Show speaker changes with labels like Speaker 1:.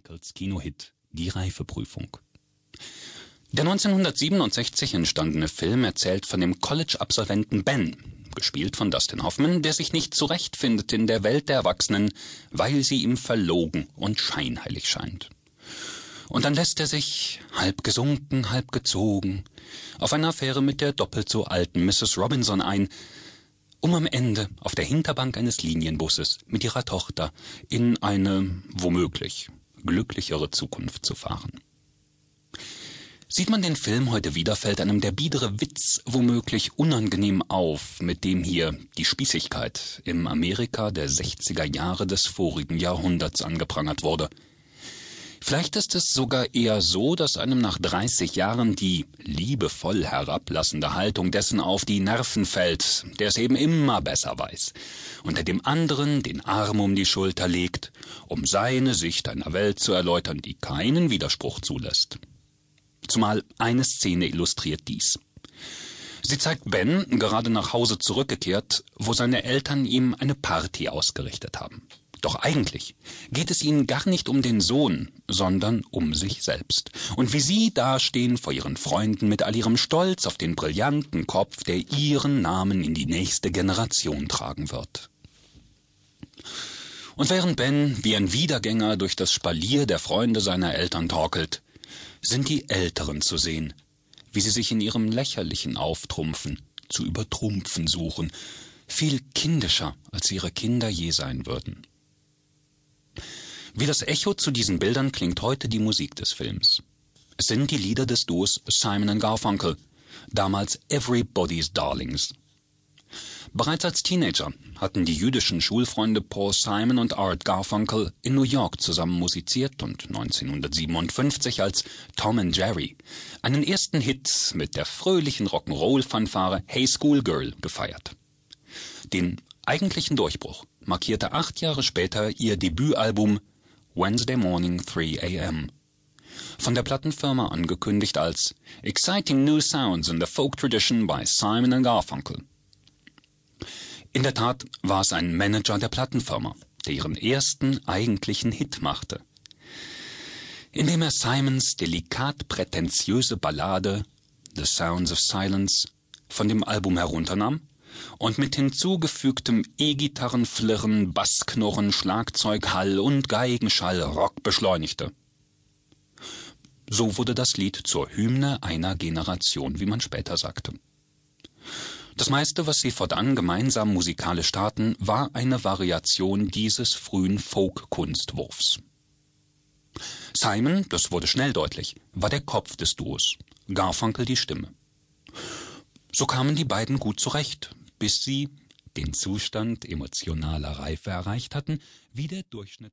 Speaker 1: Nichols Kinohit Die Reifeprüfung. Der 1967 entstandene Film erzählt von dem College-Absolventen Ben, gespielt von Dustin Hoffman, der sich nicht zurechtfindet in der Welt der Erwachsenen, weil sie ihm verlogen und scheinheilig scheint. Und dann lässt er sich, halb gesunken, halb gezogen, auf eine Affäre mit der doppelt so alten Mrs. Robinson ein, um am Ende auf der Hinterbank eines Linienbusses mit ihrer Tochter in eine womöglich glücklichere Zukunft zu fahren. Sieht man den Film heute wieder, fällt einem der biedere Witz womöglich unangenehm auf, mit dem hier die Spießigkeit im Amerika der 60er Jahre des vorigen Jahrhunderts angeprangert wurde – Vielleicht ist es sogar eher so, dass einem nach 30 Jahren die liebevoll herablassende Haltung dessen auf die Nerven fällt, der es eben immer besser weiß, unter dem anderen den Arm um die Schulter legt, um seine Sicht einer Welt zu erläutern, die keinen Widerspruch zulässt. Zumal eine Szene illustriert dies. Sie zeigt Ben, gerade nach Hause zurückgekehrt, wo seine Eltern ihm eine Party ausgerichtet haben. Doch eigentlich geht es ihnen gar nicht um den Sohn, sondern um sich selbst. Und wie sie dastehen vor ihren Freunden mit all ihrem Stolz auf den brillanten Kopf, der ihren Namen in die nächste Generation tragen wird. Und während Ben wie ein Wiedergänger durch das Spalier der Freunde seiner Eltern torkelt, sind die Älteren zu sehen, wie sie sich in ihrem lächerlichen Auftrumpfen zu übertrumpfen suchen, viel kindischer, als ihre Kinder je sein würden. Wie das Echo zu diesen Bildern klingt heute die Musik des Films. Es sind die Lieder des Duos Simon Garfunkel, damals Everybody's Darlings. Bereits als Teenager hatten die jüdischen Schulfreunde Paul Simon und Art Garfunkel in New York zusammen musiziert und 1957 als Tom and Jerry einen ersten Hit mit der fröhlichen Rock'n'Roll-Fanfare Hey Schoolgirl gefeiert. Den eigentlichen Durchbruch markierte acht Jahre später ihr Debütalbum Wednesday Morning 3 a.m. Von der Plattenfirma angekündigt als Exciting New Sounds in the Folk Tradition by Simon Garfunkel. In der Tat war es ein Manager der Plattenfirma, der ihren ersten eigentlichen Hit machte. Indem er Simons delikat prätentiöse Ballade The Sounds of Silence von dem Album herunternahm und mit hinzugefügtem E-Gitarrenflirren, Bassknurren, Schlagzeughall und Geigenschall Rock beschleunigte. So wurde das Lied zur Hymne einer Generation, wie man später sagte. Das meiste, was sie fortan gemeinsam musikalisch starten, war eine Variation dieses frühen Folk-Kunstwurfs. Simon, das wurde schnell deutlich, war der Kopf des Duos, Garfunkel die Stimme. So kamen die beiden gut zurecht, bis sie den Zustand emotionaler Reife erreicht hatten, wie der Durchschnitt